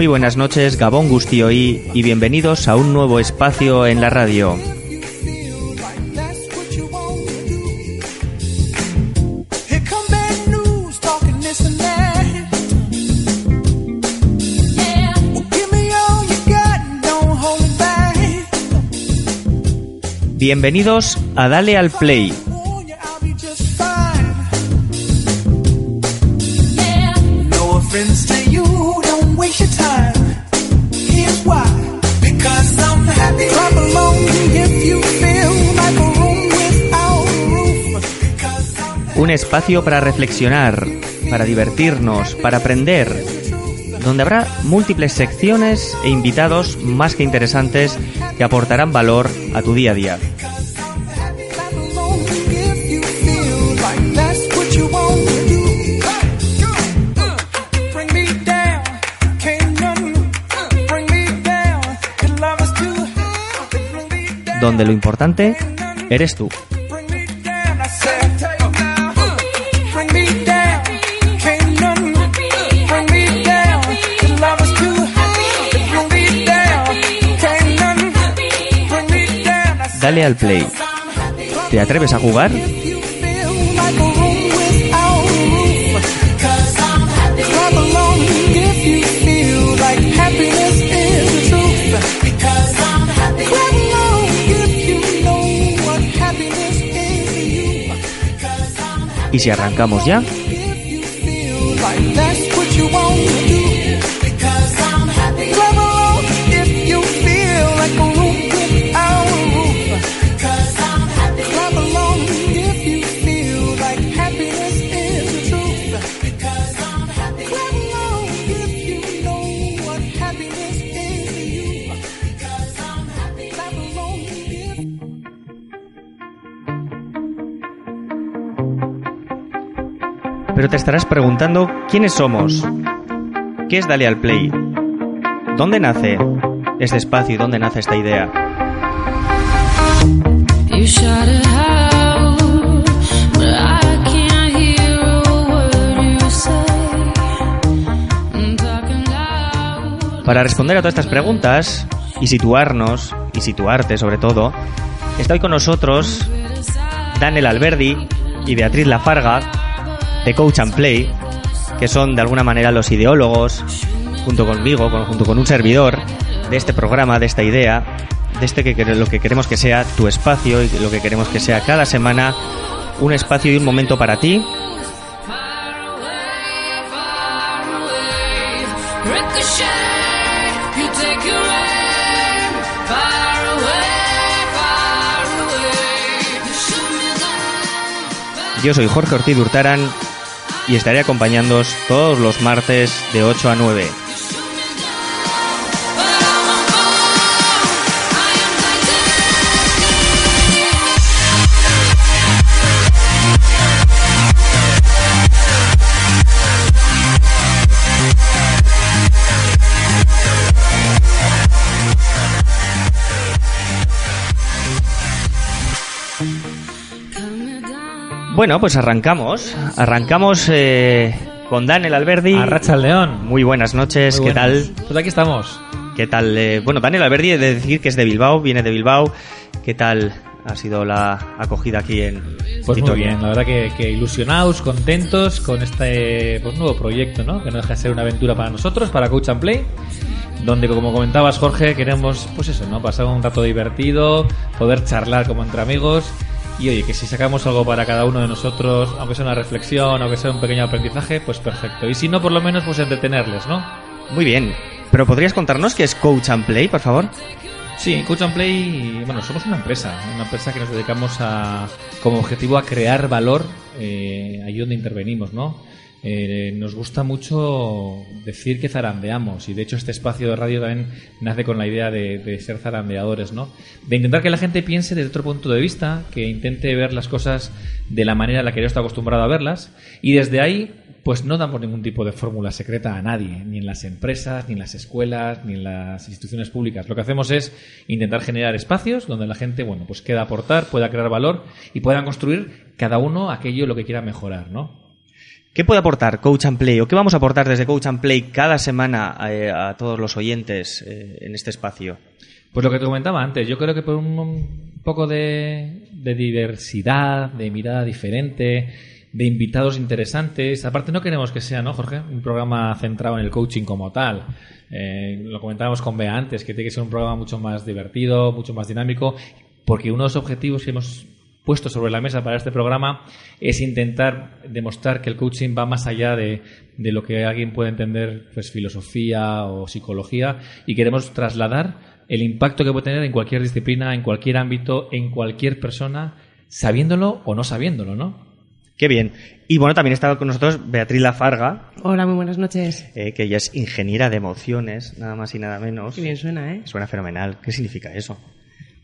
Muy buenas noches, Gabón Gustioi, y bienvenidos a un nuevo espacio en la radio. If you feel like that's un espacio para reflexionar, para divertirnos, para aprender, donde habrá múltiples secciones e invitados más que interesantes que aportarán valor a tu día a día. Clap along if you feel you know what happiness is to you. ¿Y si arrancamos ya? Pero te estarás preguntando quiénes somos. ¿Qué es Dale al Play? ¿Dónde nace este espacio y dónde nace esta idea? Para responder a todas estas preguntas y situarnos, y situarte sobre todo, está hoy con nosotros Daniel Alberdi y Beatriz Lafarga de Coach and Play, que son de alguna manera los ideólogos, junto conmigo, con- junto con un servidor, de este programa, de esta idea, de este que quere- lo que queremos que sea tu espacio y lo que queremos que sea cada semana un espacio y un momento para ti. Yo soy Jorge Ortiz Hurtaran y estaré acompañándoos todos los martes de 8 a 9. Bueno, pues arrancamos. Arrancamos eh, con Daniel Alberdi. A Racha al León. Muy buenas noches, Muy ¿qué tal? Pues aquí estamos. ¿Qué ¿Qué tal? eh, bueno, Daniel Alberdi, he de decir que es de Bilbao, viene de Bilbao. ¿Qué tal ha sido la acogida aquí en Pues muy bien, la verdad que, que ilusionados, contentos con este pues, nuevo proyecto, ¿no? Que no deja de ser una aventura para nosotros, para Coach and Play, donde como comentabas Jorge, queremos, pues eso, ¿no? Pasar un rato divertido, poder charlar como entre amigos y oye, que si sacamos algo para cada uno de nosotros, aunque sea una reflexión, aunque sea un pequeño aprendizaje, pues perfecto. Y si no, por lo menos, pues entretenerles, ¿no? Muy bien. Pero ¿podrías contarnos qué es Coach and Play, por favor? Sí, Coach and Play, bueno, somos una empresa, una empresa que nos dedicamos a, como objetivo a crear valor eh, ahí donde intervenimos, ¿no? Eh, nos gusta mucho decir que zarandeamos y de hecho este espacio de radio también nace con la idea de, ser zarandeadores, ¿no? De intentar que la gente piense desde otro punto de vista, que intente ver las cosas de la manera en la que yo estoy acostumbrado a verlas y desde ahí pues no damos ningún tipo de fórmula secreta a nadie, ni en las empresas, ni en las escuelas, ni en las instituciones públicas. Lo que hacemos es intentar generar espacios donde la gente, bueno, pues pueda aportar, pueda crear valor y puedan construir cada uno aquello lo que quiera mejorar, ¿no? ¿Qué puede aportar Coach and Play o qué vamos a aportar desde Coach and Play cada semana eh, a, todos los oyentes eh, en este espacio? Pues lo que te comentaba antes, yo creo que por un, poco de, de diversidad, de mirada diferente, de invitados interesantes. Aparte no queremos que sea, ¿no, Jorge? Un programa centrado en el coaching como tal. Eh, lo comentábamos con Bea antes, que tiene que ser un programa mucho más divertido, mucho más dinámico, porque uno de los objetivos que hemos puesto sobre la mesa para este programa es intentar demostrar que el coaching va más allá de, de lo que alguien puede entender, pues filosofía o psicología, y queremos trasladar el impacto que puede tener en cualquier disciplina, en cualquier ámbito, en cualquier persona, sabiéndolo o no sabiéndolo, ¿no? Qué bien. Y bueno, también estaba con nosotros Beatriz Lafarga, Hola, muy buenas noches. eh, que ella es ingeniera de emociones, nada más y nada menos. Qué bien suena, ¿eh? Suena fenomenal. ¿Qué significa eso?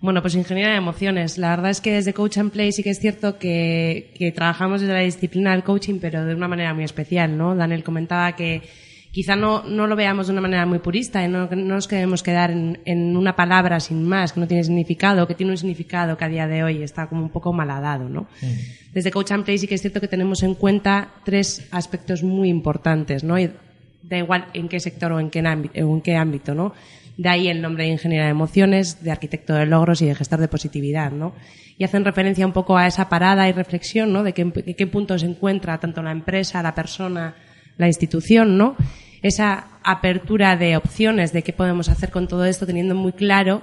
Bueno, pues ingeniera de emociones. La verdad es que desde Coach and Play sí que es cierto que, que trabajamos desde la disciplina del coaching, pero de una manera muy especial, ¿no? Daniel comentaba que quizá no, no lo veamos de una manera muy purista y no, no nos queremos quedar en, en una palabra sin más, que no tiene significado, que tiene un significado que a día de hoy está como un poco malhadado, ¿no? Desde Coach and Play sí que es cierto que tenemos en cuenta tres aspectos muy importantes, ¿no? Y da igual en qué sector o en qué, ámbito, en qué ámbito, ¿no? De ahí el nombre de ingeniera de emociones, de arquitecto de logros y de gestor de positividad, ¿no? Y hacen referencia un poco a esa parada y reflexión, ¿no? De qué, de qué punto se encuentra tanto la empresa, la persona, la institución, ¿no? Esa apertura de opciones de qué podemos hacer con todo esto teniendo muy claro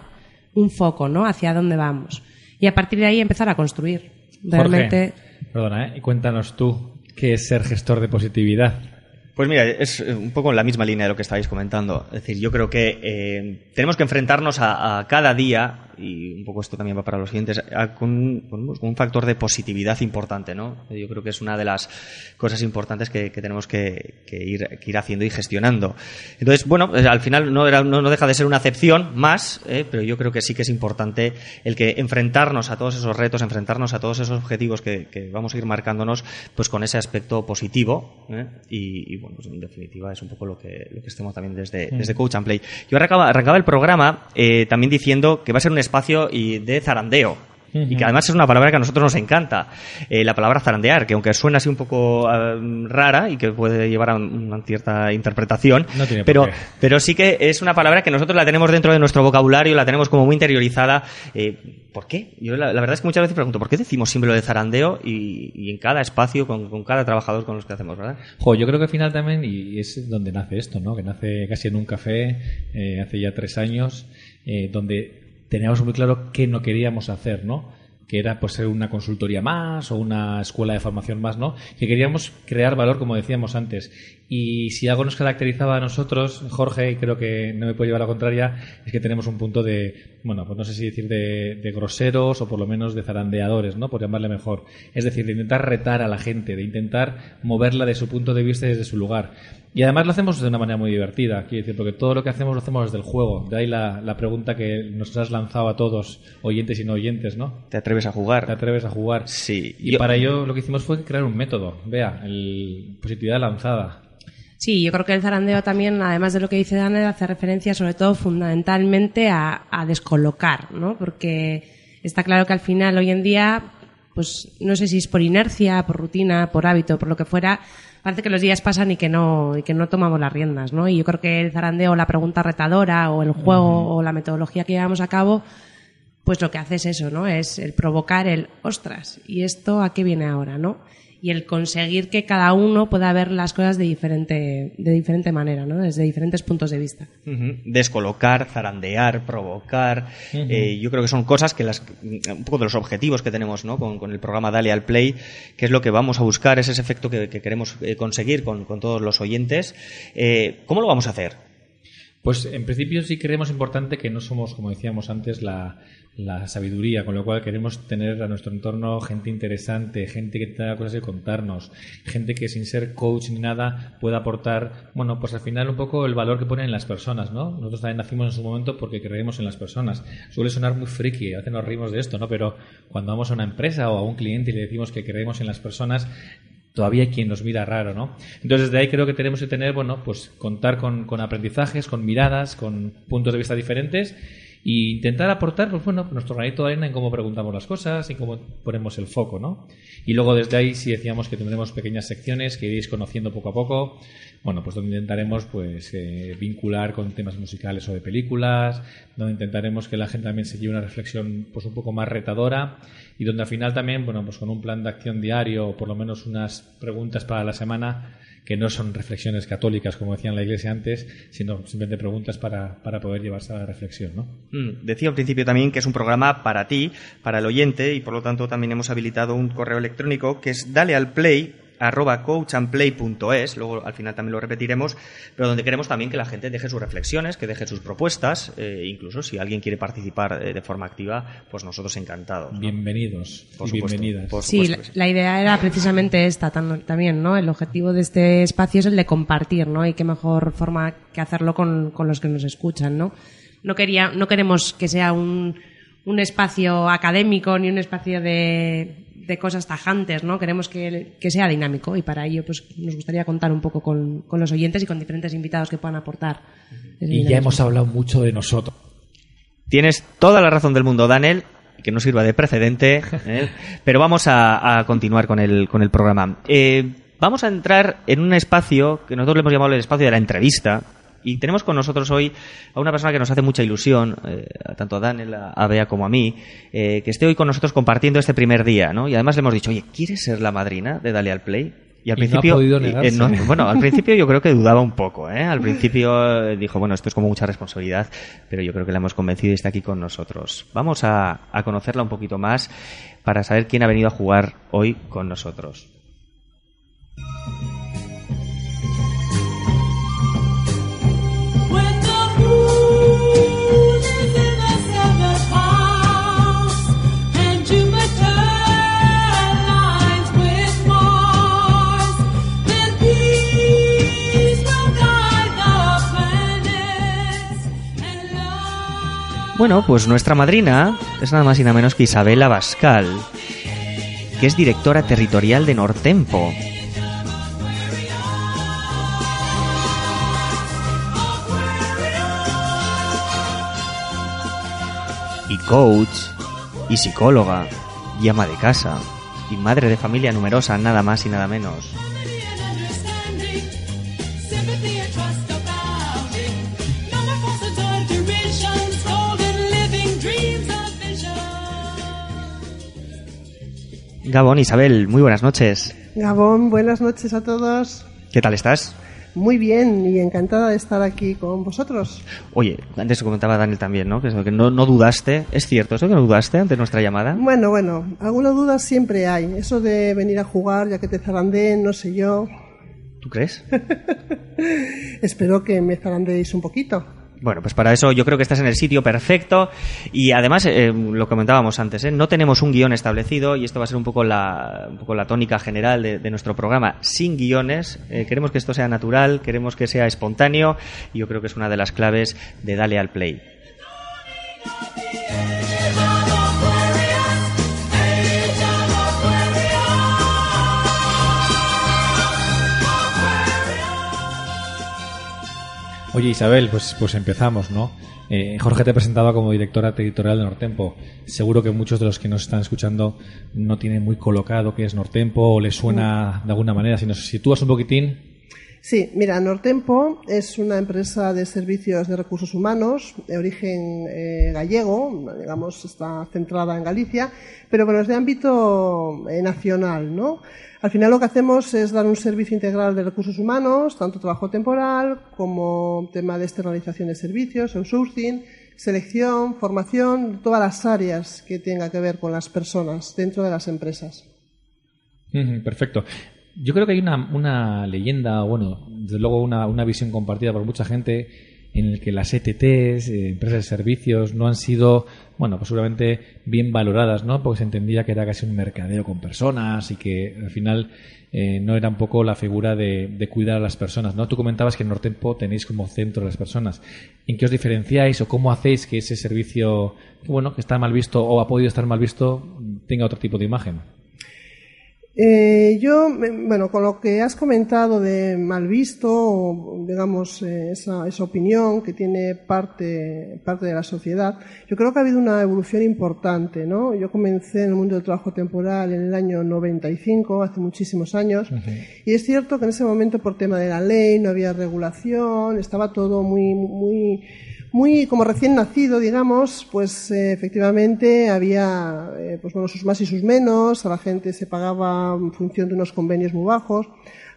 un foco, ¿no? Hacia dónde vamos. Y a partir de ahí empezar a construir. Realmente. Jorge, perdona, ¿eh? Y cuéntanos tú qué es ser gestor de positividad. Pues mira, es eh, un poco en la misma línea de lo que estabais comentando. Es decir, yo creo que eh, tenemos que enfrentarnos a, a cada día, y un poco esto también va para los siguientes, con, con- un factor de positividad importante, ¿no? Yo creo que es una de las cosas importantes que, que tenemos que, que ir, que ir haciendo y gestionando. Entonces, bueno, pues, al final no, era- no, no deja de ser una acepción más, ¿eh? pero yo creo que sí que es importante el que enfrentarnos a todos esos retos, enfrentarnos a todos esos objetivos que, vamos a ir marcándonos, pues con ese aspecto positivo, ¿eh? y, y, bueno, pues en definitiva es un poco lo que, lo que estemos también desde, desde Coach and Play. Yo arrancaba, arrancaba el programa eh, también diciendo que va a ser un espacio y de zarandeo. Y que además es una palabra que a nosotros nos encanta. Eh, la palabra zarandear, que aunque suena así un poco eh, rara y que puede llevar a una cierta interpretación, No tiene pero, pero sí que es una palabra que nosotros la tenemos dentro de nuestro vocabulario, la tenemos como muy interiorizada. Eh, ¿Por qué? Yo la, la verdad es que muchas veces pregunto, ¿por qué decimos siempre lo de zarandeo y, y en cada espacio, con, con cada trabajador con los que hacemos, ¿verdad? Jo, yo creo que al final también, y es donde nace esto, ¿no? Que nace casi en un café, eh, hace ya tres años, eh, donde teníamos muy claro qué no queríamos hacer, ¿no? Que era pues ser una consultoría más o una escuela de formación más, ¿no? Que queríamos crear valor, como decíamos antes. Y si algo nos caracterizaba a nosotros, Jorge, y creo que no me puede llevar a la contraria, es que tenemos un punto de, bueno, pues no sé si decir de, de groseros o por lo menos de zarandeadores, ¿no? Por llamarle mejor. Es decir, de intentar retar a la gente, de intentar moverla de su punto de vista y desde su lugar. Y además lo hacemos de una manera muy divertida, quiero decir, porque todo lo que hacemos lo hacemos desde el juego. De ahí la, la pregunta que nos has lanzado a todos, oyentes y no oyentes, ¿no? ¿Te atreves a jugar? ¿Te atreves a jugar? Sí. Y Yo- para ello lo que hicimos fue crear un método. Vea, el positividad lanzada. Sí, yo creo que el zarandeo también, además de lo que dice Daniel, hace referencia sobre todo fundamentalmente a, a descolocar, ¿no? Porque está claro que al final hoy en día pues no sé si es por inercia, por rutina, por hábito, por lo que fuera, parece que los días pasan y que no, y que no tomamos las riendas, ¿no? Y yo creo que el zarandeo, la pregunta retadora, o el juego, o la metodología que llevamos a cabo, pues lo que hace es eso, ¿no? Es el provocar el ostras, ¿y esto a qué viene ahora, no? Y el conseguir que cada uno pueda ver las cosas de diferente, de diferente manera, ¿no? Desde diferentes puntos de vista. Descolocar, zarandear, provocar. eh, yo creo que son cosas que las, un poco de los objetivos que tenemos ¿no? con, con el programa Dale al Play, que es lo que vamos a buscar, es ese efecto que, que queremos eh, conseguir con, con todos los oyentes. Eh, ¿Cómo lo vamos a hacer? Pues en principio sí creemos importante que no somos, como decíamos antes, la, la sabiduría, con lo cual queremos tener a nuestro entorno gente interesante, gente que tenga cosas que contarnos, gente que sin ser coach ni nada pueda aportar, bueno, pues al final un poco el valor que ponen en las personas, ¿no? Nosotros también nacimos en su momento porque creemos en las personas. Suele sonar muy friki, a veces nos reímos de esto, ¿no? Pero cuando vamos a una empresa o a un cliente y le decimos que creemos en las personas, todavía hay quien nos mira raro, ¿no? Entonces, desde ahí creo que tenemos que tener, bueno, pues contar con, con aprendizajes, con miradas, con puntos de vista diferentes e intentar aportar, pues bueno, nuestro granito de arena en cómo preguntamos las cosas y cómo ponemos el foco, ¿no? Y luego desde ahí sí decíamos que tendremos pequeñas secciones que iréis conociendo poco a poco, bueno, pues donde intentaremos pues eh, vincular con temas musicales o de películas, donde intentaremos que la gente también se lleve una reflexión pues un poco más retadora y donde al final también, bueno, pues con un plan de acción diario o por lo menos unas preguntas para la semana que no son reflexiones católicas, como decía en la iglesia antes, sino simplemente preguntas para, para poder llevarse a la reflexión, ¿no? Mm, Decía al principio también que es un programa para ti, para el oyente, y por lo tanto también hemos habilitado un correo electrónico que es dale al play arroba coachandplay.es, luego al final también lo repetiremos, pero donde queremos también que la gente deje sus reflexiones, que deje sus propuestas, eh, incluso si alguien quiere participar eh, de forma activa, pues nosotros encantados. ¿no? Bienvenidos Por y supuesto, bienvenidas. por Sí, la, que sí. la idea era precisamente esta también, ¿no? El objetivo de este espacio es el de compartir, ¿no? Y qué mejor forma que hacerlo con, con los que nos escuchan, ¿no? No, quería, no queremos que sea un, un espacio académico ni un espacio de, de cosas tajantes, ¿no? Queremos que, que sea dinámico y para ello pues nos gustaría contar un poco con, con los oyentes y con diferentes invitados que puedan aportar. Y ya hemos hablado mucho de nosotros. Tienes toda la razón del mundo, Daniel, que no sirva de precedente, ¿eh? pero vamos a, a continuar con el, con el programa. Eh, vamos a entrar en un espacio que nosotros le hemos llamado el espacio de la entrevista. Y tenemos con nosotros hoy a una persona que nos hace mucha ilusión, eh, tanto a Daniel, a Bea como a mí, eh, que esté hoy con nosotros compartiendo este primer día, ¿no? Y además le hemos dicho, oye, ¿quieres ser la madrina de Dale al Play? Y al Y principio, eh, no, bueno, al principio yo creo que dudaba un poco, ¿eh? Al principio dijo, bueno, esto es como mucha responsabilidad, pero yo creo que la hemos convencido y está aquí con nosotros. Vamos a, a conocerla un poquito más para saber quién ha venido a jugar hoy con nosotros. Bueno, pues nuestra madrina es nada más y nada menos que Isabela Bascal, que es directora territorial de Nortempo. Y coach, y psicóloga, y ama de casa, y madre de familia numerosa, nada más y nada menos. Gabón, Isabel, muy buenas noches. Gabón, buenas noches a todos. ¿Qué tal estás? Muy bien y encantada de estar aquí con vosotros. Oye, antes comentaba Daniel también, ¿no? Que, eso, que no, no dudaste. ¿Es cierto eso que no dudaste ante nuestra llamada? Bueno, bueno, alguna duda siempre hay. Eso de venir a jugar, ya que te zarandeen, no sé yo. ¿Tú crees? Espero que me zarandéis un poquito. Bueno, pues para eso yo creo que estás en el sitio perfecto y además eh, lo comentábamos antes, ¿eh? no tenemos un guion establecido y esto va a ser un poco la, un poco la tónica general de, de nuestro programa sin guiones. Eh, queremos que esto sea natural, queremos que sea espontáneo y yo creo que es una de las claves de Dale al Play. Oye, Isabel, pues, pues empezamos, ¿no? Eh, Jorge te presentaba como directora editorial de Nortempo. Seguro que muchos de los que nos están escuchando no tienen muy colocado qué es Nortempo o les suena de alguna manera. Si nos sitúas un poquitín, Sí, mira, Nortempo es una empresa de servicios de recursos humanos de origen eh, gallego, digamos, está centrada en Galicia, pero bueno, es de ámbito eh, nacional, ¿no? Al final lo que hacemos es dar un servicio integral de recursos humanos, tanto trabajo temporal como tema de externalización de servicios, outsourcing, selección, formación, todas las áreas que tenga que ver con las personas dentro de las empresas. Perfecto. Yo creo que hay una, una leyenda, bueno, desde luego una, una visión compartida por mucha gente en el que las ETTs, eh, empresas de servicios, no han sido, bueno, pues seguramente bien valoradas, ¿no? Porque se entendía que era casi un mercadeo con personas y que al final eh, no era un poco la figura de, de cuidar a las personas, ¿no? Tú comentabas que en Nortempo tenéis como centro a las personas. ¿En qué os diferenciáis o cómo hacéis que ese servicio, bueno, que está mal visto o ha podido estar mal visto, tenga otro tipo de imagen? Eh, yo, bueno, con lo que has comentado de mal visto, o, digamos, eh, esa, esa opinión que tiene parte, parte de la sociedad, yo creo que ha habido una evolución importante, ¿no? Yo comencé en el mundo del trabajo temporal en el año 95, hace muchísimos años, y es cierto que en ese momento por tema de la ley no había regulación, estaba todo muy, muy, muy como recién nacido, digamos, pues eh, efectivamente había eh, pues bueno, sus más y sus menos, a la gente se pagaba en función de unos convenios muy bajos.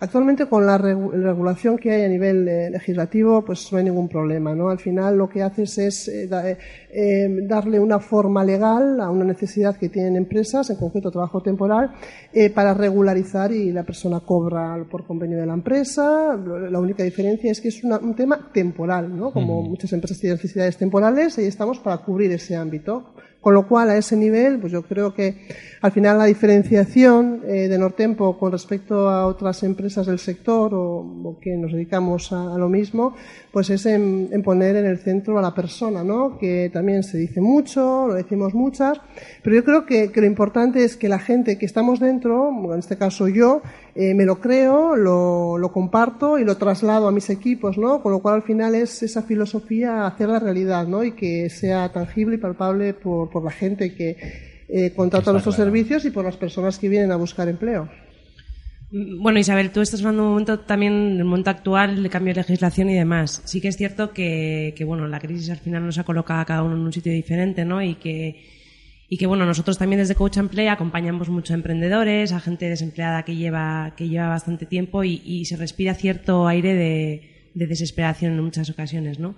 Actualmente con la regu- regulación que hay a nivel eh, legislativo, pues no hay ningún problema, ¿no? Al final lo que haces es eh, da- eh, eh, darle una forma legal a una necesidad que tienen empresas, en concreto trabajo temporal, eh, para regularizar y la persona cobra por convenio de la empresa. La única diferencia es que es una- un tema temporal, ¿no? Como muchas empresas tienen necesidades temporales, ahí estamos para cubrir ese ámbito. Con lo cual, a ese nivel, pues yo creo que al final la diferenciación eh, de Nortempo con respecto a otras empresas del sector o, que nos dedicamos a, lo mismo, pues es en, poner en el centro a la persona, ¿no? Que también se dice mucho, lo decimos muchas, pero yo creo que lo importante es que la gente que estamos dentro, en este caso yo, eh, me lo creo, lo, lo comparto y lo traslado a mis equipos, ¿no? Con lo cual al final es esa filosofía hacerla realidad, ¿no? Y que sea tangible y palpable por, por la gente que eh, contrata nuestros servicios y por las personas que vienen a buscar empleo. Mm, Bueno, Isabel, tú estás hablando de un momento también del momento actual de cambio de legislación y demás. Sí que es cierto que, que, bueno, la crisis al final nos ha colocado a cada uno en un sitio diferente, ¿no? Y que, y que, bueno, nosotros también desde Coach Play acompañamos mucho a emprendedores, a gente desempleada que lleva, que lleva bastante tiempo y, y se respira cierto aire de, de desesperación en muchas ocasiones, ¿no?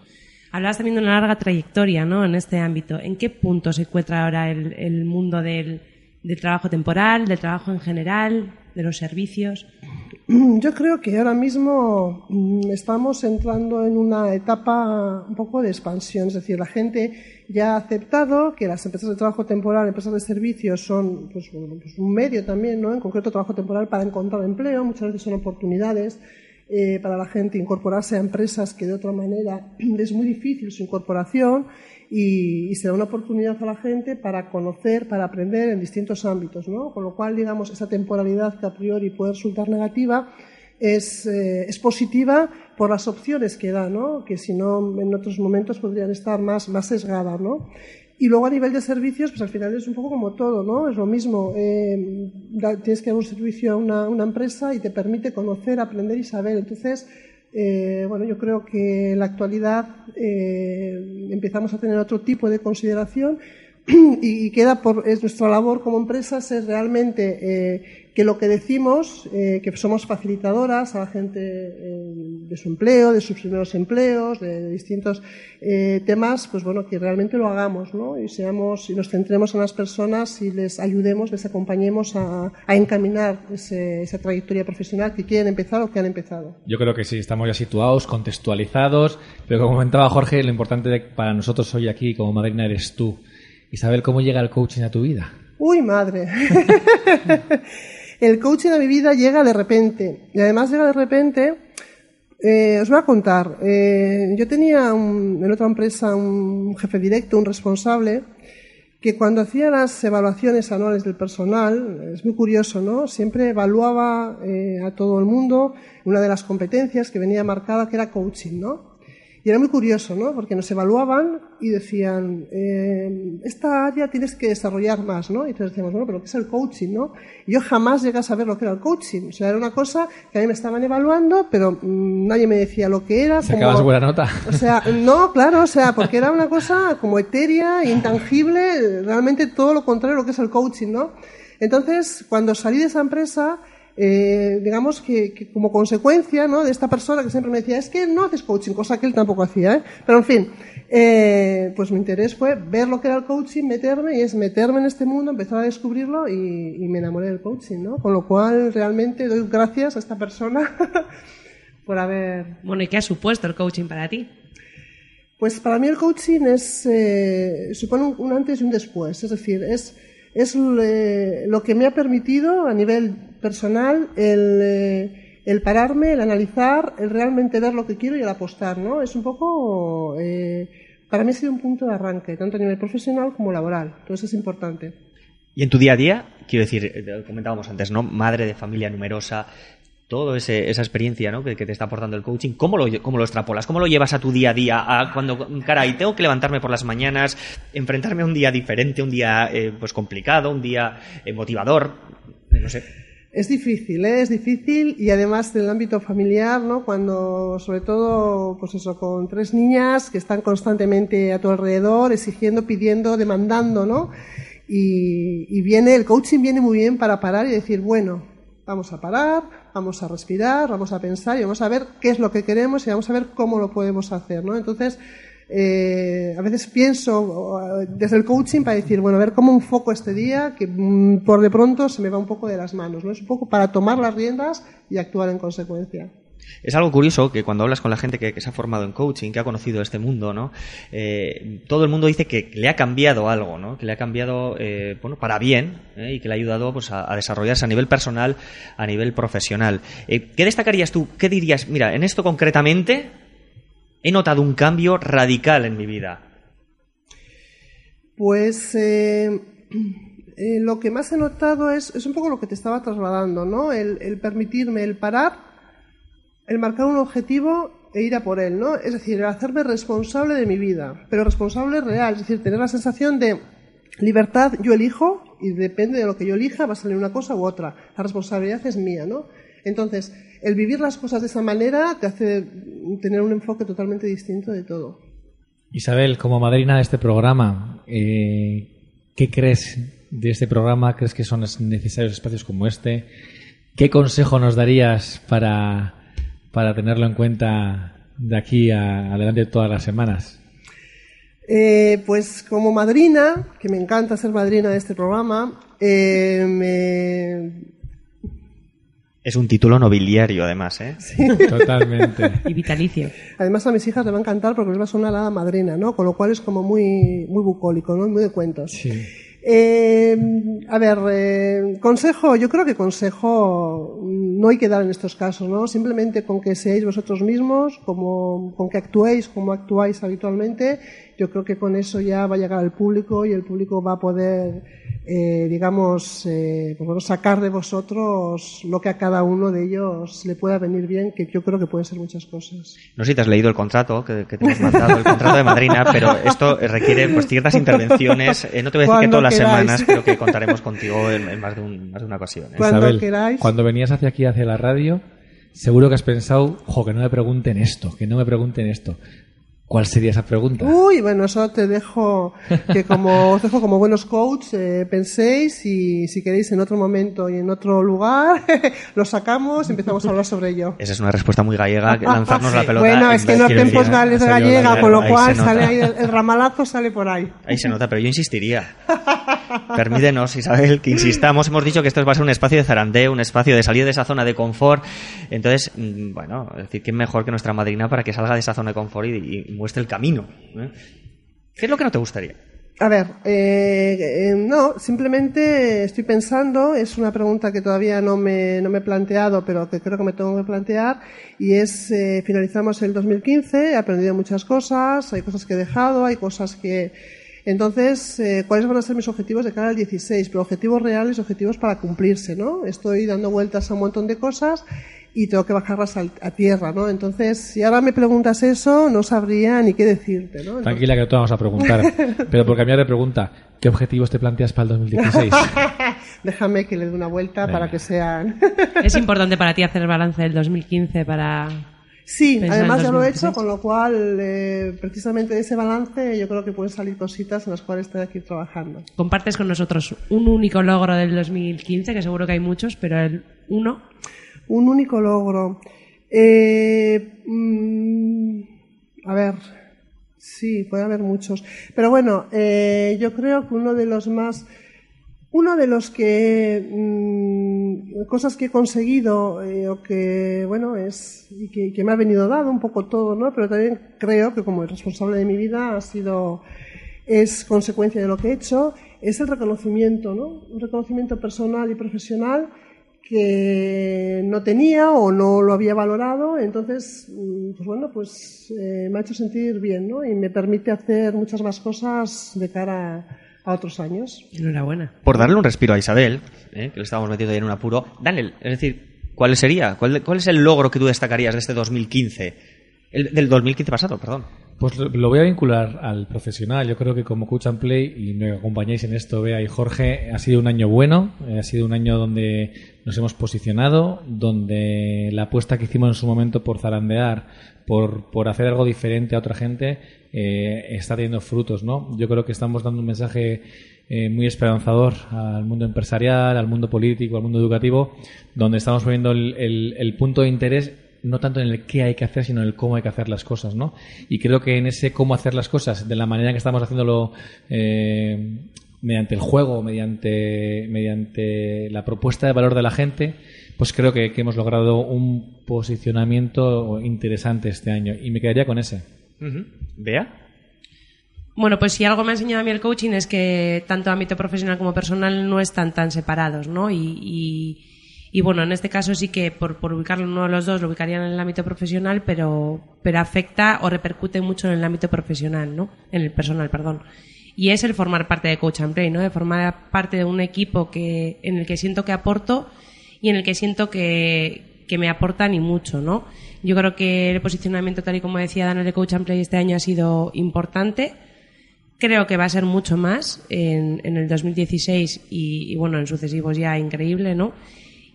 Hablabas también de una larga trayectoria, ¿no? En este ámbito. ¿En qué punto se encuentra ahora el, el mundo del, del trabajo temporal, del trabajo en general, de los servicios? Yo creo que ahora mismo mm, estamos entrando en una etapa un poco de expansión, es decir, la gente ya ha aceptado que las empresas de trabajo temporal, empresas de servicios son pues, pues un medio también, ¿no? En concreto trabajo temporal para encontrar empleo, muchas veces son oportunidades eh, para la gente incorporarse a empresas que de otra manera es muy difícil su incorporación y, y se una oportunidad a la gente para conocer, para aprender en distintos ámbitos, ¿no? Con lo cual, digamos, esa temporalidad que a priori puede resultar negativa es, eh, es positiva por las opciones que da, ¿no? Que si no, en otros momentos podrían estar más, más sesgadas, ¿no? Y luego a nivel de servicios, pues al final es un poco como todo, ¿no? Es lo mismo. eh, tienes que dar un servicio a una, una empresa y te permite conocer, aprender y saber. Entonces, eh, bueno, yo creo que en la actualidad eh, empezamos a tener otro tipo de consideración y, queda por es nuestra labor como empresas es realmente eh, que lo que decimos eh, que somos facilitadoras a la gente eh, de su empleo de sus primeros empleos de, distintos eh, temas pues bueno que realmente lo hagamos ¿no? y seamos y nos centremos en las personas y les ayudemos les acompañemos a, a encaminar ese- esa trayectoria profesional que quieren empezar o que han empezado Yo creo que sí, estamos ya situados, contextualizados, pero como comentaba Jorge, lo importante de- para nosotros hoy aquí como madrina eres tú. Isabel, ¿cómo llega el coaching a tu vida? Uy, madre. el coaching a mi vida llega de repente. Y además llega de repente. eh, os voy a contar. eh, yo tenía en otra empresa un jefe directo, un responsable, que cuando hacía las evaluaciones anuales del personal, es muy curioso, ¿no? Siempre evaluaba eh, a todo el mundo una de las competencias que venía marcada, que era coaching, ¿no? Y era muy curioso, ¿no? Porque nos evaluaban y decían, eh, esta área tienes que desarrollar más, ¿no? Y entonces decíamos, bueno, pero ¿qué es el coaching, no? Y yo jamás llegué a saber lo que era el coaching. O sea, era una cosa que a mí me estaban evaluando, pero mm, nadie me decía lo que era. Sacabas buena nota. o sea, no, claro, o sea, porque era una cosa como etérea, intangible, realmente todo lo contrario a lo que es el coaching, ¿no? Entonces, cuando salí de esa empresa, eh, digamos que, que como consecuencia, ¿no? De esta persona que siempre me decía, es que no haces coaching, cosa que él tampoco hacía, ¿eh? Pero en fin, eh, pues mi interés fue ver lo que era el coaching, meterme, y es meterme en este mundo, empezar a descubrirlo y, y me enamoré del coaching, ¿no? Con lo cual, realmente doy gracias a esta persona por haber Bueno, ¿y qué ha supuesto el coaching para ti? Pues para mí el coaching es, eh, supone un, un antes y un después. Es decir, es, es eh, lo que me ha permitido a nivel personal el, eh, el pararme, el analizar, el realmente ver lo que quiero y el apostar. ¿no? Es un poco, eh, para mí ha sido un punto de arranque, tanto a nivel profesional como laboral. Entonces es importante. Y en tu día a día, quiero decir, eh, comentábamos antes, ¿no? Madre de familia numerosa, toda esa experiencia ¿no? que, te está aportando el coaching, ¿cómo lo, ¿cómo lo extrapolas? ¿Cómo lo llevas a tu día a día? A cuando, caray, tengo que levantarme por las mañanas, enfrentarme a un día diferente, un día pues complicado, un día motivador, no sé. Es difícil, ¿eh? es difícil y además en el ámbito familiar, ¿no? Cuando, sobre todo, pues eso, con tres niñas que están constantemente a tu alrededor, exigiendo, pidiendo, demandando, ¿no? Y, y viene, el coaching viene muy bien para parar y decir, bueno, vamos a parar, vamos a respirar, vamos a pensar y vamos a ver qué es lo que queremos y vamos a ver cómo lo podemos hacer, ¿no? Entonces, eh, a veces pienso eh, desde el coaching para decir, bueno, a ver cómo enfoco este día, que mm, por de pronto se me va un poco de las manos, ¿no? Es un poco para tomar las riendas y actuar en consecuencia. Es algo curioso que cuando hablas con la gente que, se ha formado en coaching, que ha conocido este mundo, ¿no? Eh, todo el mundo dice que le ha cambiado algo, ¿no? Que le ha cambiado, bueno, para bien y que le ha ayudado pues, a, desarrollarse a nivel personal, a nivel profesional. ¿Qué destacarías tú? ¿Qué dirías? Mira, en esto concretamente he notado un cambio radical en mi vida. Pues eh, eh, lo que más he notado es, es, un poco lo que te estaba trasladando, ¿no? El, el, permitirme el parar, el marcar un objetivo e ir a por él, ¿no? Es decir, el hacerme responsable de mi vida, pero responsable real, es decir, tener la sensación de libertad, yo elijo y depende de lo que yo elija va a salir una cosa u otra. La responsabilidad es mía, ¿no? Entonces, el vivir las cosas de esa manera te hace tener un enfoque totalmente distinto de todo. Isabel, como madrina de este programa, eh, ¿qué crees de este programa? ¿Crees que son necesarios espacios como este? ¿Qué consejo nos darías para, para tenerlo en cuenta de aquí a, adelante todas las semanas? Eh, pues como madrina, que me encanta ser madrina de este programa, eh, me es un título nobiliario, además, ¿eh? Sí. Totalmente. Y vitalicio. Además a mis hijas le va a encantar porque les va a sonar la madrina, ¿no? Con lo cual es como muy, muy bucólico, ¿no? Muy de cuentos. Sí. Eh, a ver, eh, consejo, yo creo que consejo no hay que dar en estos casos, ¿no? Simplemente con que seáis vosotros mismos, como, con que actuéis como actuáis habitualmente, yo creo que con eso ya va a llegar al público y el público va a poder, eh, digamos, eh, pues bueno, sacar de vosotros lo que a cada uno de ellos le pueda venir bien, que yo creo que pueden ser muchas cosas. No sé si te has leído el contrato que, que te hemos mandado, el contrato de madrina, pero esto requiere pues ciertas intervenciones. Eh, no te voy a decir que todas las semanas, pero que contaremos contigo en, en más, de un, más, de una ocasión. ¿eh? Cuando Isabel, queráis. cuando venías hacia aquí, hacia la radio, seguro que has pensado, jo, que no me pregunten esto, que no me pregunten esto. ¿Cuál sería esa pregunta? Uy, bueno, eso te dejo que como os dejo como buenos coaches eh, penséis y si queréis en otro momento y en otro lugar lo sacamos y empezamos a hablar sobre ello. Esa es una respuesta muy gallega, lanzarnos la pelota. Bueno, es que no tiempos gales gallega, con lo cual sale ahí el, el ramalazo sale por ahí. Ahí se nota, pero yo insistiría. Permítenos, Isabel, que insistamos. Hemos dicho que esto va a ser un espacio de zarandeo, un espacio de salir de esa zona de confort. Entonces, mm, bueno, es decir, ¿quién mejor que nuestra madrina para que salga de esa zona de confort y, y muestre el camino? ¿eh? ¿Qué es lo que no te gustaría? A ver, eh, eh, no, simplemente estoy pensando, es una pregunta que todavía no me, no me he planteado, pero que creo que me tengo que plantear, y es, eh, finalizamos el 2015, he aprendido muchas cosas, hay cosas que he dejado, hay cosas que... Entonces, ¿cuáles van a ser mis objetivos de cara al 16? Pero objetivos reales, objetivos para cumplirse, ¿no? Estoy dando vueltas a un montón de cosas y tengo que bajarlas al- a, tierra, ¿no? Entonces, si ahora me preguntas eso, no sabría ni qué decirte, ¿no? Entonces- Tranquila que no te vamos a preguntar. Pero por cambiar de pregunta, ¿qué objetivos te planteas para el 2016? déjame que le dé una vuelta Venga. para que sean... Es importante para ti hacer el balance del 2015 para... Sí, Pensar además ya lo he 2016. hecho, con lo cual, eh, precisamente de ese balance, yo creo que pueden salir cositas en las cuales tengo que ir trabajando. Compartes con nosotros un único logro del 2015, que seguro que hay muchos, pero el uno... Un único logro. Eh, mm, a ver, sí, puede haber muchos. Pero bueno, eh, yo creo que uno de los más. Uno de los que. mm, cosas que he conseguido, eh, o que, bueno, es. y que, que me ha venido dado un poco todo, ¿no? Pero también creo que como el responsable de mi vida ha sido. es consecuencia de lo que he hecho, es el reconocimiento, ¿no? Un reconocimiento personal y profesional que no tenía o no lo había valorado, entonces, mm, pues bueno, pues eh, me ha hecho sentir bien, ¿no? Y me permite hacer muchas más cosas de cara a otros años. Enhorabuena. Por darle un respiro a Isabel, ¿eh? que le estábamos metiendo ahí en un apuro, Daniel, es decir, ¿cuál sería? ¿Cuál, cuál es el logro que tú destacarías de este 2015? El, del 2015 pasado, perdón. Pues lo voy a vincular al profesional. Yo creo que como coach and play, y me acompañáis en esto, Bea y Jorge, ha sido un año bueno, eh, ha sido un año donde nos hemos posicionado, donde la apuesta que hicimos en su momento por zarandear, por, por hacer algo diferente a otra gente, eh, está teniendo frutos, ¿no? Yo creo que estamos dando un mensaje eh, muy esperanzador al mundo empresarial, al mundo político, al mundo educativo, donde estamos poniendo el- el punto de interés no tanto en el qué hay que hacer, sino en el cómo hay que hacer las cosas, ¿no? Y creo que en ese cómo hacer las cosas, de la manera que estamos haciéndolo eh, mediante el juego, mediante, mediante la propuesta de valor de la gente, pues creo que, que hemos logrado un posicionamiento interesante este año. Y me quedaría con ese. ¿Vea? Bueno, pues si algo me ha enseñado a mí el coaching es que tanto ámbito profesional como personal no están tan separados, ¿no? Y, y- y bueno, en este caso sí que por, por ubicarlo uno de los dos lo ubicarían en el ámbito profesional, pero, pero afecta o repercute mucho en el ámbito profesional, ¿no? En el personal, perdón. Y es el formar parte de Coach and Play, ¿no? De formar parte de un equipo que, en el que siento que aporto y en el que siento que, que me aportan y mucho, ¿no? Yo creo que el posicionamiento, tal y como decía Daniel de Coach and Play este año ha sido importante. Creo que va a ser mucho más en, en el 2016 y, y, bueno, en sucesivos ya increíble, ¿no?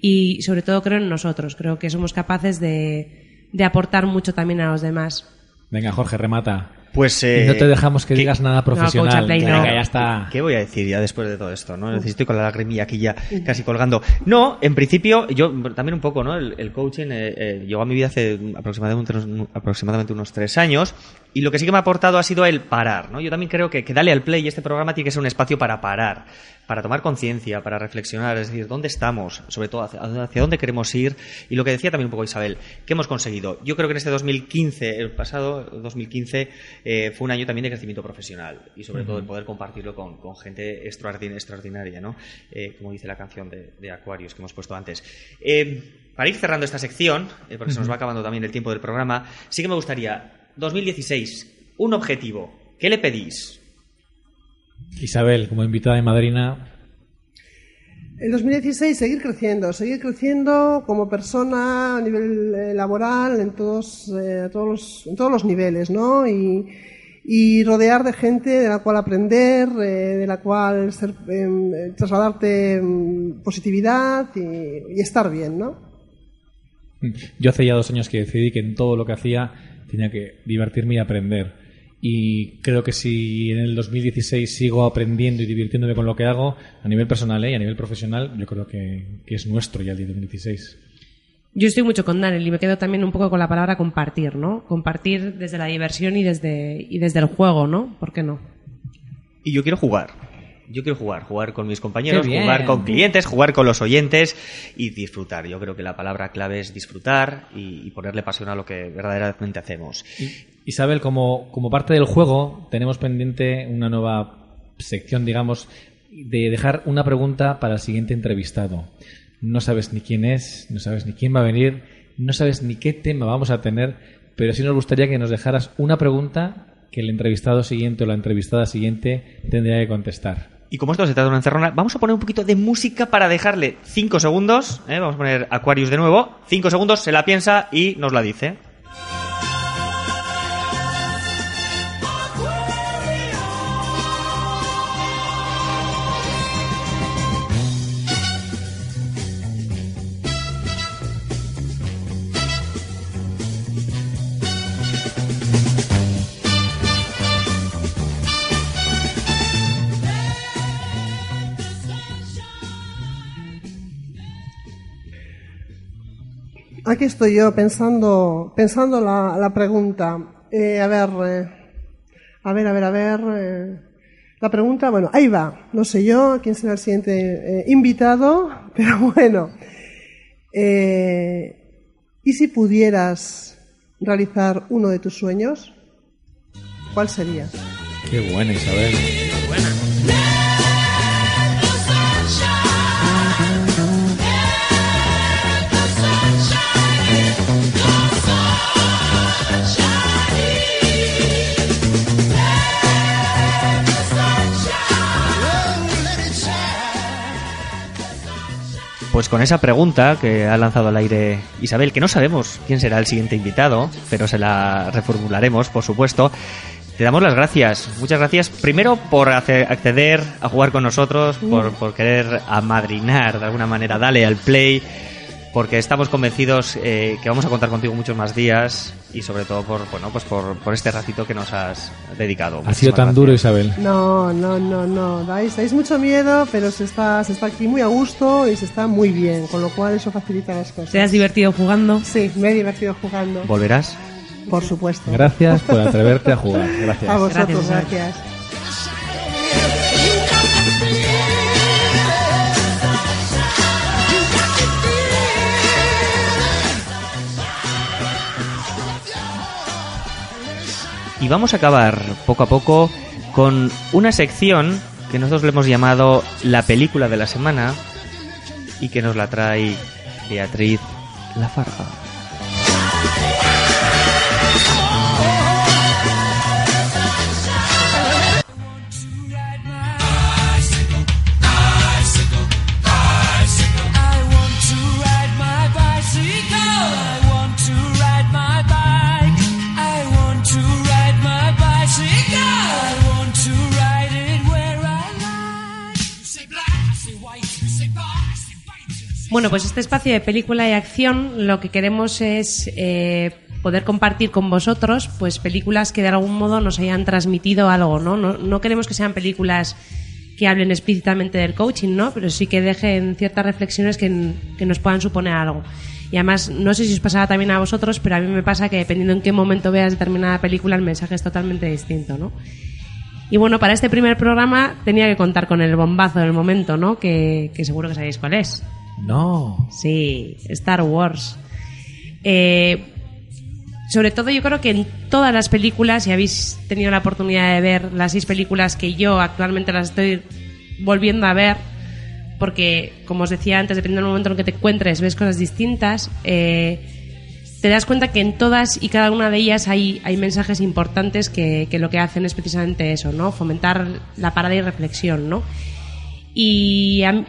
Y sobre todo creo en nosotros. Creo que somos capaces de, de aportar mucho también a los demás. Venga, Jorge, remata. Pues Y eh, no te dejamos que ¿qué- digas nada profesional. and play no. Venga, ya está. ¿Qué voy a decir ya después de todo esto? ¿no? Necesito con la lagrimilla aquí ya casi colgando. No, en principio, yo también un poco, ¿no? El, el coaching eh, eh, llegó a mi vida hace aproximadamente unos, aproximadamente unos tres años y lo que sí que me ha aportado ha sido el parar, ¿no? Yo también creo que, que Dale al Play y este programa tiene que ser un espacio para parar, para tomar conciencia, para reflexionar, es decir, ¿dónde estamos? Sobre todo, hacia, hacia dónde queremos ir y lo que decía también un poco Isabel, ¿qué hemos conseguido? Yo creo que en este 2015, el pasado 2015, eh, fue un año también de crecimiento profesional y sobre todo el poder compartirlo con, con gente extraordin- extraordinaria, ¿no? Eh, como dice la canción de, de Aquarius que hemos puesto antes. Eh, para ir cerrando esta sección, porque se nos va acabando también el tiempo del programa, sí que me gustaría, 2016, un objetivo. ¿Qué le pedís? Isabel, como invitada de madrina, El 2016 seguir creciendo, seguir creciendo como persona a nivel eh, laboral en todos, eh, todos los, en todos los niveles, ¿no? Y, y rodear de gente de la cual aprender, eh, de la cual ser, eh, trasladarte mm, positividad y, y estar bien, ¿no? Yo hace ya dos años que decidí que en todo lo que hacía tenía que divertirme y aprender. Y creo que si en el 2016 sigo aprendiendo y divirtiéndome con lo que hago, a nivel personal ¿eh? y a nivel profesional, yo creo que, que es nuestro ya el 2016. Yo estoy mucho con Daniel y me quedo también un poco con la palabra compartir, ¿no? Compartir desde la diversión y desde, y desde el juego, ¿no? ¿Por qué no? Y yo quiero jugar. Yo quiero jugar, jugar con mis compañeros, jugar con clientes, jugar con los oyentes y disfrutar. Yo creo que la palabra clave es disfrutar y, y ponerle pasión a lo que verdaderamente hacemos. Isabel, como, como parte del juego, tenemos pendiente una nueva sección, digamos, de dejar una pregunta para el siguiente entrevistado. No sabes ni quién es, no sabes ni quién va a venir, no sabes ni qué tema vamos a tener, pero sí nos gustaría que nos dejaras una pregunta que el entrevistado siguiente o la entrevistada siguiente tendría que contestar. Y como esto se trata de una encerrona, vamos a poner un poquito de música para dejarle 5 segundos. ¿eh? Vamos a poner Aquarius de nuevo. 5 segundos, se la piensa y nos la dice. Aquí estoy yo pensando, pensando la, la pregunta. Eh, a ver, eh, a ver, a ver, a ver. eh, la pregunta, bueno, ahí va. No sé yo quién será el siguiente invitado, pero bueno. ¿Y si pudieras realizar uno de tus sueños? ¿Cuál sería? Qué buena, Isabel. Pues con esa pregunta que ha lanzado al aire Isabel, que no sabemos quién será el siguiente invitado, pero se la reformularemos, por supuesto. Te damos las gracias. Muchas gracias primero por acceder a jugar con nosotros, por, por querer amadrinar de alguna manera, dale al play, porque estamos convencidos eh, que vamos a contar contigo muchos más días y sobre todo por, bueno, pues por, por este ratito que nos has dedicado. Ha sido tan gracias. duro, Isabel. No, no, no, no. Dais, dais mucho miedo, pero se está, se está aquí muy a gusto y se está muy bien, con lo cual eso facilita las cosas. ¿Te has divertido jugando? Sí, me he divertido jugando, ¿Volverás? por supuesto. Gracias por atreverte a jugar. Gracias. A vosotros, Gracias, gracias. Y vamos a acabar poco a poco con una sección que nosotros le hemos llamado la película de la semana y que nos la trae Beatriz Lafarga. Bueno, pues este espacio de película y acción lo que queremos es eh, poder compartir con vosotros pues películas que de algún modo nos hayan transmitido algo, ¿no? No, queremos que sean películas que hablen explícitamente del coaching, ¿no? Pero sí que dejen ciertas reflexiones que, que nos puedan suponer algo. Y además, no sé si os pasaba también a vosotros, pero a mí me pasa que dependiendo en qué momento veas determinada película, el mensaje es totalmente distinto, ¿no? Y bueno, para este primer programa tenía que contar con el bombazo del momento, ¿no? Que seguro que sabéis cuál es. No. Sí, Star Wars. Eh, sobre todo yo creo que en todas las películas, si habéis tenido la oportunidad de ver las seis películas que yo actualmente las estoy volviendo a ver, porque como os decía antes, dependiendo del momento en el que te encuentres, ves cosas distintas, eh, te das cuenta que en todas y cada una de ellas hay, mensajes importantes que, lo que hacen es precisamente eso, ¿no? Fomentar la parada y reflexión, ¿no? Y a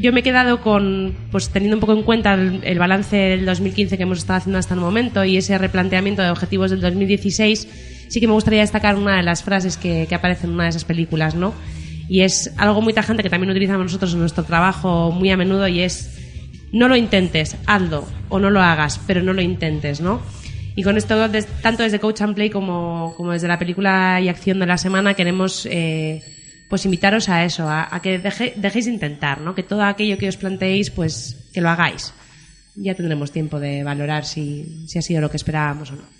yo me he quedado con, pues teniendo un poco en cuenta el, balance del 2015 que hemos estado haciendo hasta el momento y ese replanteamiento de objetivos del 2016, sí que me gustaría destacar una de las frases que, que aparece en una de esas películas, ¿no? Y es algo muy tajante que también utilizamos nosotros en nuestro trabajo muy a menudo y es no lo intentes, hazlo o no lo hagas, pero no lo intentes, ¿no? Y con esto, tanto desde Coach and Play como, como desde la película y acción de la semana, queremos eh, pues invitaros a eso, a, que dejéis de intentar, ¿no? Que todo aquello que os planteéis, pues que lo hagáis. Ya tendremos tiempo de valorar si, si ha sido lo que esperábamos o no.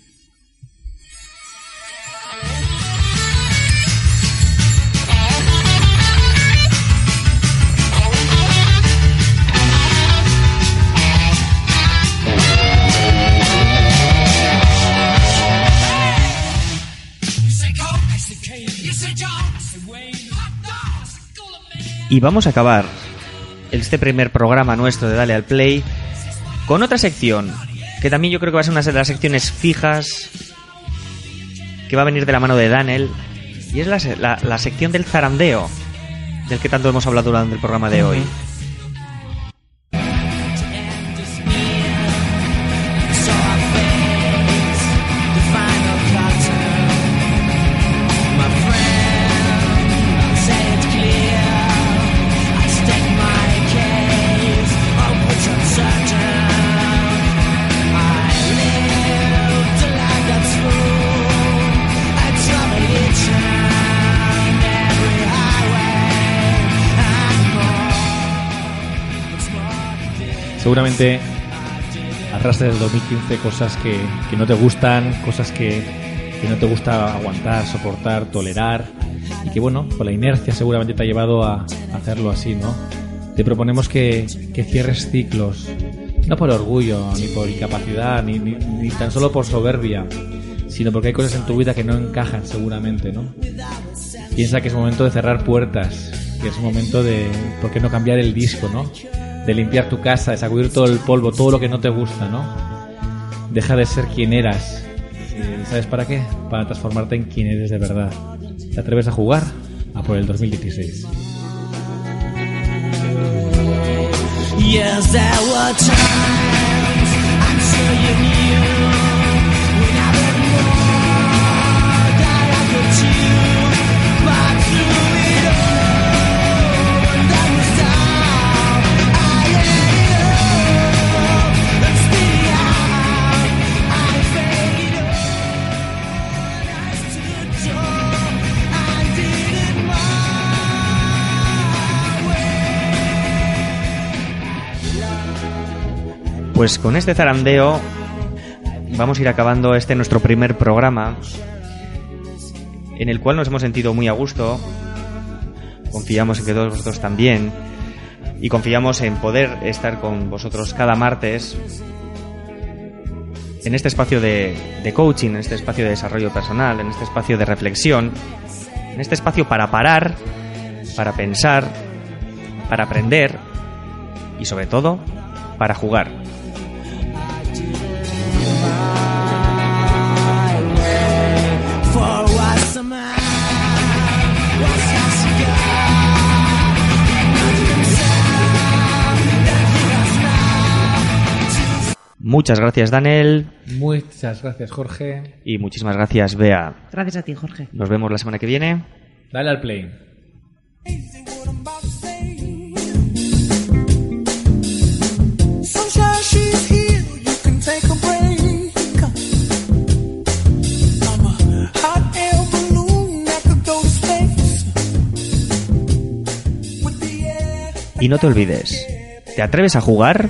Y vamos a acabar este primer programa nuestro de Dale al Play con otra sección que también yo creo que va a ser una de las secciones fijas que va a venir de la mano de Daniel y es la, la- la sección del zarandeo. del que tanto hemos hablado durante el programa de hoy. Seguramente arrastras del 2015 cosas que, que no te gustan, cosas que, que no te gusta aguantar, soportar, tolerar y que bueno, por la inercia seguramente te ha llevado a hacerlo así, ¿no? Te proponemos que, que cierres ciclos, no por orgullo, ni por incapacidad, ni, ni, ni tan solo por soberbia, sino porque hay cosas en tu vida que no encajan seguramente, ¿no? Piensa que es momento de cerrar puertas, que es momento de, ¿por qué no cambiar el disco, ¿no? De limpiar tu casa, de sacudir todo el polvo, todo lo que no te gusta, ¿no? Deja de ser quien eras. ¿Y ¿Sabes para qué? Para transformarte en quien eres de verdad. ¿Te atreves a jugar? A por el 2016. Yes, Pues con este zarandeo vamos a ir acabando este nuestro primer programa en el cual nos hemos sentido muy a gusto. Confiamos en que todos vosotros también y confiamos en poder estar con vosotros cada martes en este espacio de, de coaching, en este espacio de desarrollo personal, en este espacio de reflexión, en este espacio para parar, para pensar, para aprender y sobre todo para jugar. Muchas gracias Daniel Muchas gracias, Jorge. y muchísimas gracias Bea. Gracias a ti, Jorge. Nos vemos la semana que viene. Dale al play. Y no te olvides, ¿te atreves a jugar?